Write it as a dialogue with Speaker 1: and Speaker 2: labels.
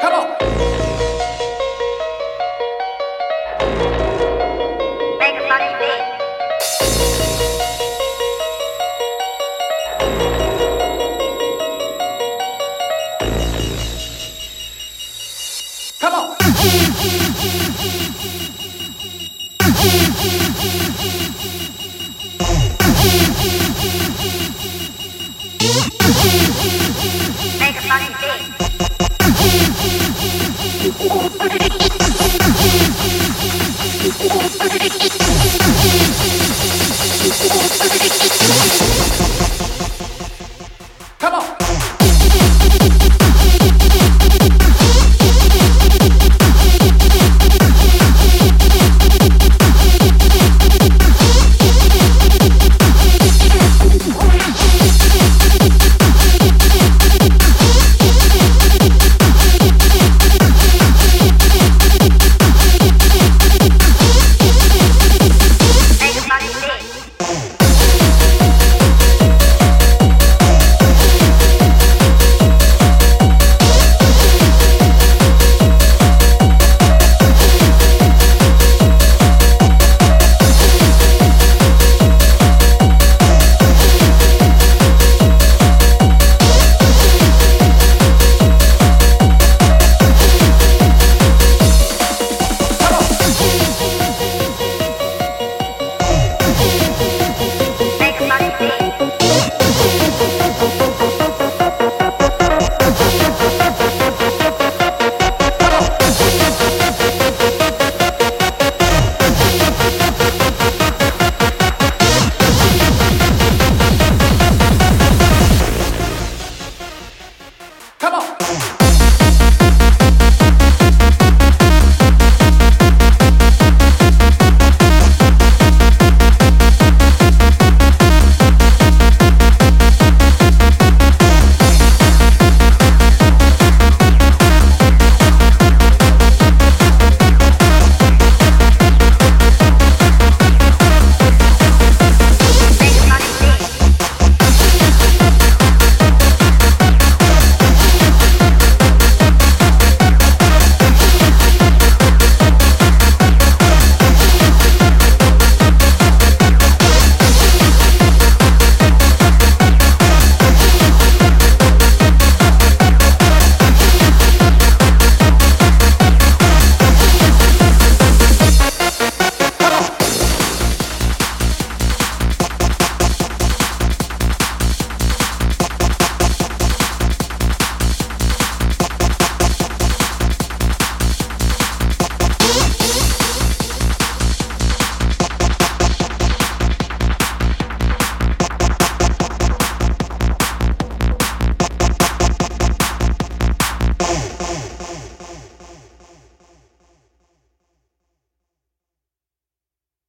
Speaker 1: Come on. Oh,